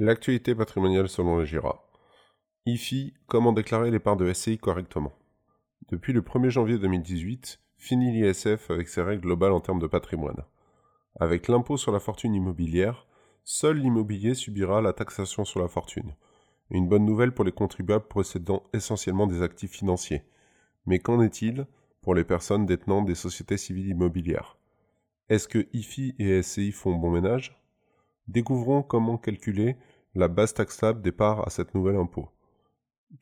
L'actualité patrimoniale selon le GIRA. IFI, comment déclarer les parts de SCI correctement Depuis le 1er janvier 2018, fini l'ISF avec ses règles globales en termes de patrimoine. Avec l'impôt sur la fortune immobilière, seul l'immobilier subira la taxation sur la fortune. Une bonne nouvelle pour les contribuables possédant essentiellement des actifs financiers. Mais qu'en est-il pour les personnes détenant des sociétés civiles immobilières? Est-ce que IFI et SCI font bon ménage? Découvrons comment calculer la base taxable des parts à cette nouvelle impôt.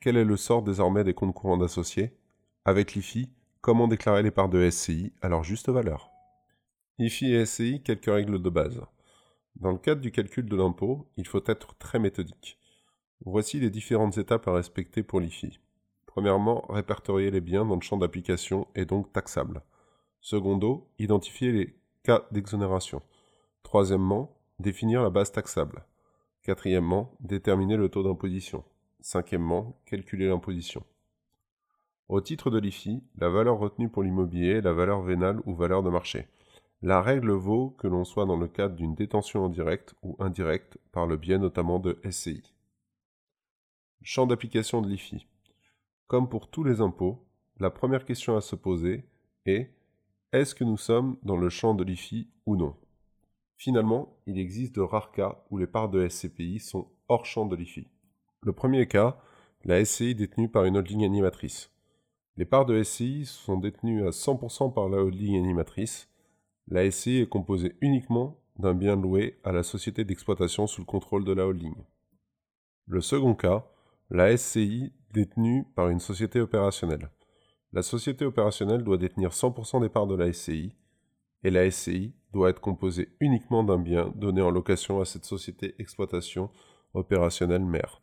Quel est le sort désormais des comptes courants d'associés? Avec l'IFI, comment déclarer les parts de SCI à leur juste valeur? IFI et SCI, quelques règles de base. Dans le cadre du calcul de l'impôt, il faut être très méthodique. Voici les différentes étapes à respecter pour l'IFI. Premièrement, répertorier les biens dans le champ d'application et donc taxables. Secondo, identifier les cas d'exonération. Troisièmement, Définir la base taxable. Quatrièmement, déterminer le taux d'imposition. Cinquièmement, calculer l'imposition. Au titre de l'IFI, la valeur retenue pour l'immobilier est la valeur vénale ou valeur de marché. La règle vaut que l'on soit dans le cadre d'une détention en direct ou indirecte par le biais notamment de SCI. Champ d'application de l'IFI. Comme pour tous les impôts, la première question à se poser est est-ce que nous sommes dans le champ de l'IFI ou non? Finalement, il existe de rares cas où les parts de SCPI sont hors champ de l'IFI. Le premier cas, la SCI détenue par une holding animatrice. Les parts de SCI sont détenues à 100% par la holding animatrice. La SCI est composée uniquement d'un bien loué à la société d'exploitation sous le contrôle de la holding. Le second cas, la SCI détenue par une société opérationnelle. La société opérationnelle doit détenir 100% des parts de la SCI et la SCI doit être composée uniquement d'un bien donné en location à cette société exploitation opérationnelle mère.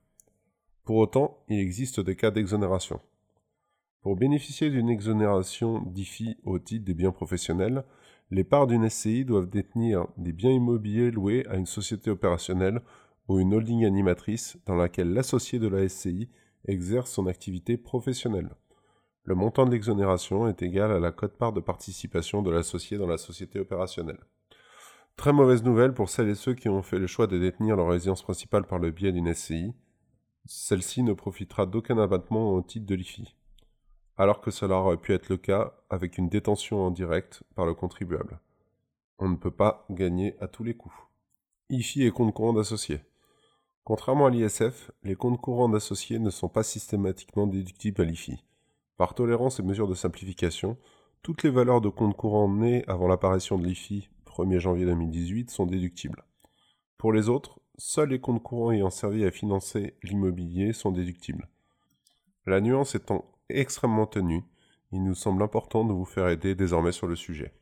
Pour autant, il existe des cas d'exonération. Pour bénéficier d'une exonération d'IFI au titre des biens professionnels, les parts d'une SCI doivent détenir des biens immobiliers loués à une société opérationnelle ou une holding animatrice dans laquelle l'associé de la SCI exerce son activité professionnelle. Le montant de l'exonération est égal à la cote-part de participation de l'associé dans la société opérationnelle. Très mauvaise nouvelle pour celles et ceux qui ont fait le choix de détenir leur résidence principale par le biais d'une SCI. Celle-ci ne profitera d'aucun abattement au titre de l'IFI, alors que cela aurait pu être le cas avec une détention en direct par le contribuable. On ne peut pas gagner à tous les coups. IFI et compte courant d'associés. Contrairement à l'ISF, les comptes courants d'associés ne sont pas systématiquement déductibles à l'IFI. Par tolérance et mesure de simplification, toutes les valeurs de compte courant nées avant l'apparition de l'IFI 1er janvier 2018 sont déductibles. Pour les autres, seuls les comptes courants ayant servi à financer l'immobilier sont déductibles. La nuance étant extrêmement tenue, il nous semble important de vous faire aider désormais sur le sujet.